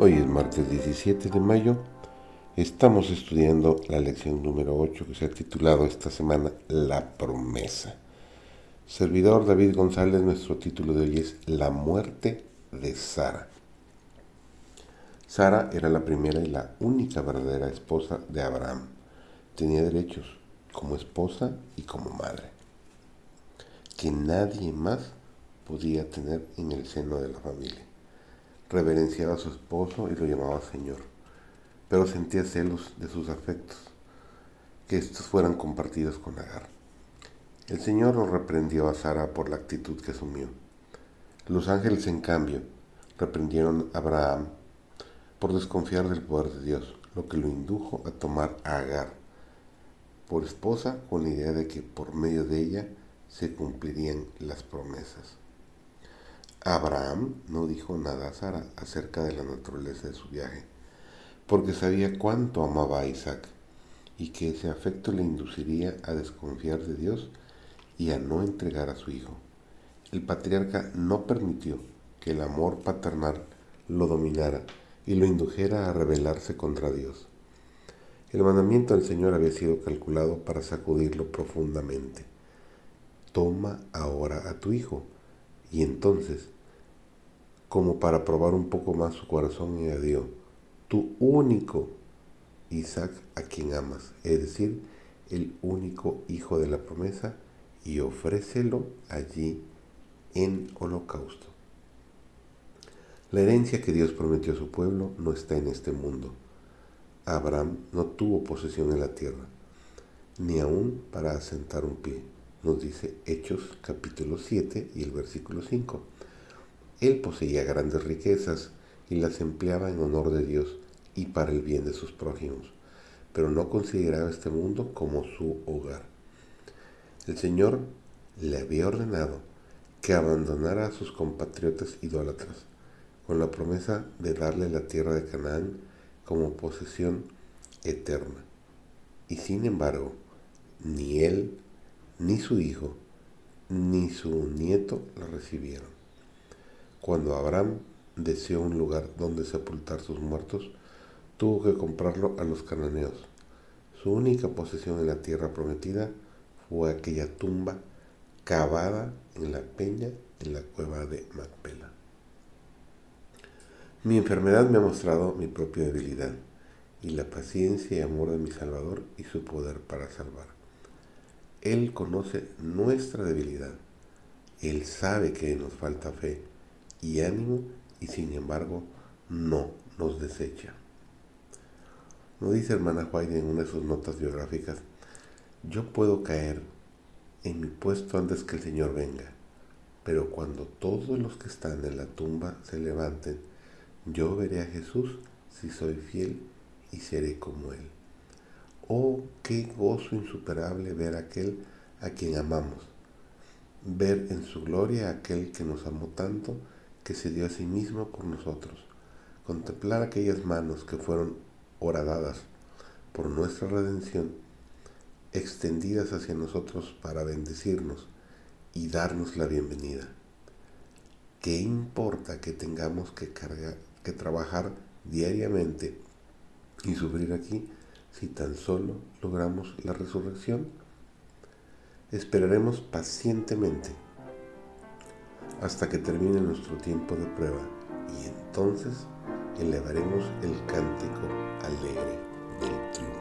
Hoy es martes 17 de mayo. Estamos estudiando la lección número 8 que se ha titulado esta semana La promesa. Servidor David González, nuestro título de hoy es La muerte de Sara. Sara era la primera y la única verdadera esposa de Abraham. Tenía derechos como esposa y como madre, que nadie más podía tener en el seno de la familia. Reverenciaba a su esposo y lo llamaba Señor, pero sentía celos de sus afectos, que estos fueran compartidos con Agar. El Señor lo reprendió a Sara por la actitud que asumió. Los ángeles, en cambio, reprendieron a Abraham por desconfiar del poder de Dios, lo que lo indujo a tomar a Agar por esposa con la idea de que por medio de ella se cumplirían las promesas. Abraham no dijo nada a Sara acerca de la naturaleza de su viaje, porque sabía cuánto amaba a Isaac y que ese afecto le induciría a desconfiar de Dios y a no entregar a su hijo. El patriarca no permitió que el amor paternal lo dominara y lo indujera a rebelarse contra Dios. El mandamiento del Señor había sido calculado para sacudirlo profundamente. Toma ahora a tu hijo. Y entonces, como para probar un poco más su corazón, añadió, tu único Isaac a quien amas, es decir, el único hijo de la promesa, y ofrécelo allí en holocausto. La herencia que Dios prometió a su pueblo no está en este mundo. Abraham no tuvo posesión en la tierra, ni aún para asentar un pie, nos dice Hechos capítulo 7 y el versículo 5. Él poseía grandes riquezas y las empleaba en honor de Dios y para el bien de sus prójimos, pero no consideraba este mundo como su hogar. El Señor le había ordenado que abandonara a sus compatriotas idólatras con la promesa de darle la tierra de Canaán como posesión eterna. Y sin embargo, ni él, ni su hijo, ni su nieto la recibieron. Cuando Abraham deseó un lugar donde sepultar sus muertos, tuvo que comprarlo a los cananeos. Su única posesión en la tierra prometida fue aquella tumba cavada en la peña en la cueva de Macpela. Mi enfermedad me ha mostrado mi propia debilidad y la paciencia y amor de mi Salvador y su poder para salvar. Él conoce nuestra debilidad. Él sabe que nos falta fe y ánimo y sin embargo no nos desecha. No dice hermana White en una de sus notas biográficas, yo puedo caer en mi puesto antes que el Señor venga, pero cuando todos los que están en la tumba se levanten, yo veré a Jesús si soy fiel y seré como Él. Oh, qué gozo insuperable ver a aquel a quien amamos, ver en su gloria a aquel que nos amó tanto que se dio a sí mismo por nosotros, contemplar aquellas manos que fueron horadadas por nuestra redención, extendidas hacia nosotros para bendecirnos y darnos la bienvenida. ¿Qué importa que tengamos que que trabajar diariamente y sufrir aquí si tan solo logramos la resurrección? Esperaremos pacientemente hasta que termine nuestro tiempo de prueba y entonces elevaremos el cántico alegre del triunfo.